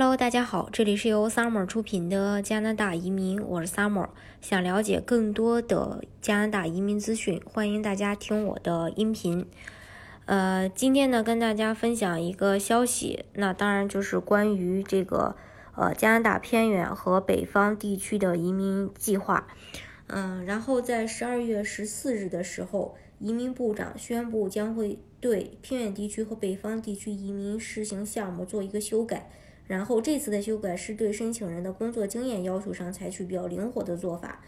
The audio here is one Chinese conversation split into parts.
Hello，大家好，这里是由 Summer 出品的加拿大移民，我是 Summer。想了解更多的加拿大移民资讯，欢迎大家听我的音频。呃，今天呢，跟大家分享一个消息，那当然就是关于这个呃加拿大偏远和北方地区的移民计划。嗯，然后在十二月十四日的时候，移民部长宣布将会对偏远地区和北方地区移民实行项目做一个修改。然后这次的修改是对申请人的工作经验要求上采取比较灵活的做法。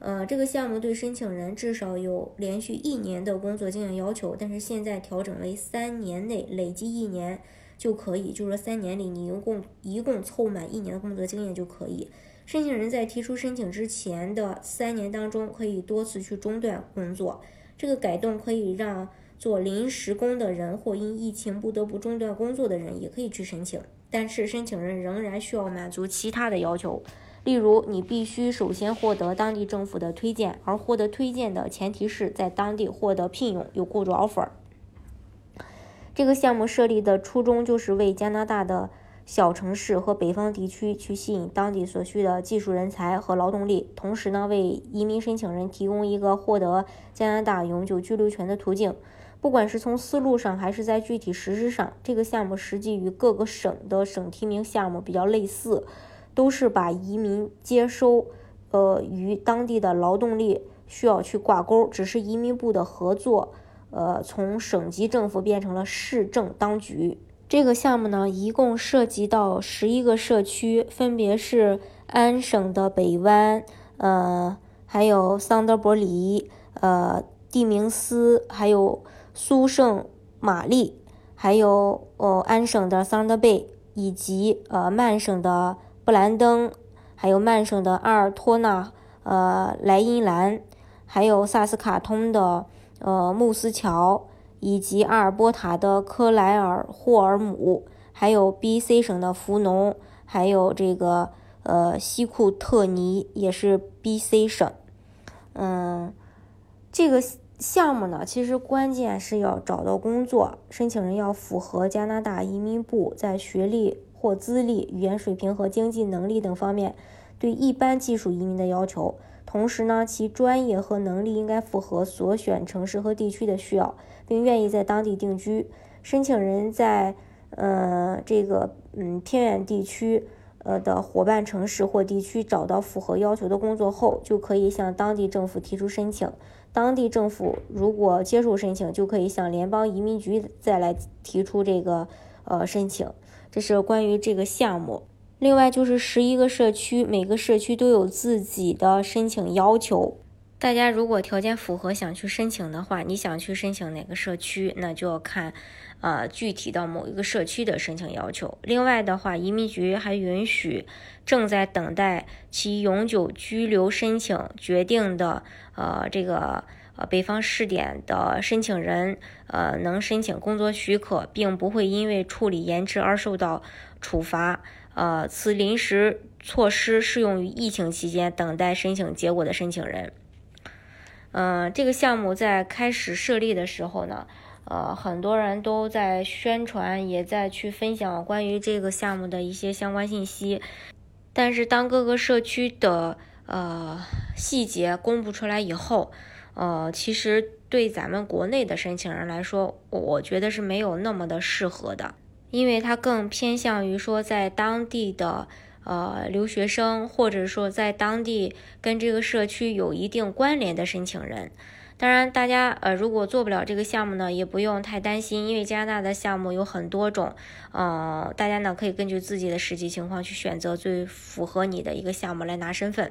呃，这个项目对申请人至少有连续一年的工作经验要求，但是现在调整为三年内累计一年就可以，就是说三年里你一共一共凑满一年的工作经验就可以。申请人在提出申请之前的三年当中可以多次去中断工作。这个改动可以让做临时工的人或因疫情不得不中断工作的人也可以去申请。但是申请人仍然需要满足其他的要求，例如你必须首先获得当地政府的推荐，而获得推荐的前提是在当地获得聘用，有雇主 offer。这个项目设立的初衷就是为加拿大的小城市和北方地区去吸引当地所需的技术人才和劳动力，同时呢为移民申请人提供一个获得加拿大永久居留权的途径。不管是从思路上还是在具体实施上，这个项目实际与各个省的省提名项目比较类似，都是把移民接收，呃，与当地的劳动力需要去挂钩，只是移民部的合作，呃，从省级政府变成了市政当局。这个项目呢，一共涉及到十一个社区，分别是安省的北湾，呃，还有桑德伯里，呃，蒂明斯，还有。苏圣玛丽，还有呃安省的桑德贝，以及呃曼省的布兰登，还有曼省的阿尔托纳，呃莱茵兰，还有萨斯卡通的呃穆斯乔，以及阿尔波塔的科莱尔霍尔姆，还有 B.C 省的福农，还有这个呃西库特尼也是 B.C 省，嗯，这个。项目呢，其实关键是要找到工作，申请人要符合加拿大移民部在学历或资历、语言水平和经济能力等方面对一般技术移民的要求。同时呢，其专业和能力应该符合所选城市和地区的需要，并愿意在当地定居。申请人在呃这个嗯偏远地区呃的伙伴城市或地区找到符合要求的工作后，就可以向当地政府提出申请。当地政府如果接受申请，就可以向联邦移民局再来提出这个呃申请。这是关于这个项目。另外就是十一个社区，每个社区都有自己的申请要求。大家如果条件符合想去申请的话，你想去申请哪个社区，那就要看呃具体到某一个社区的申请要求。另外的话，移民局还允许正在等待其永久居留申请决定的。呃，这个呃，北方试点的申请人，呃，能申请工作许可，并不会因为处理延迟而受到处罚。呃，此临时措施适用于疫情期间等待申请结果的申请人。嗯，这个项目在开始设立的时候呢，呃，很多人都在宣传，也在去分享关于这个项目的一些相关信息。但是，当各个社区的呃，细节公布出来以后，呃，其实对咱们国内的申请人来说，我觉得是没有那么的适合的，因为它更偏向于说在当地的呃留学生，或者说在当地跟这个社区有一定关联的申请人。当然，大家呃如果做不了这个项目呢，也不用太担心，因为加拿大的项目有很多种，呃，大家呢可以根据自己的实际情况去选择最符合你的一个项目来拿身份。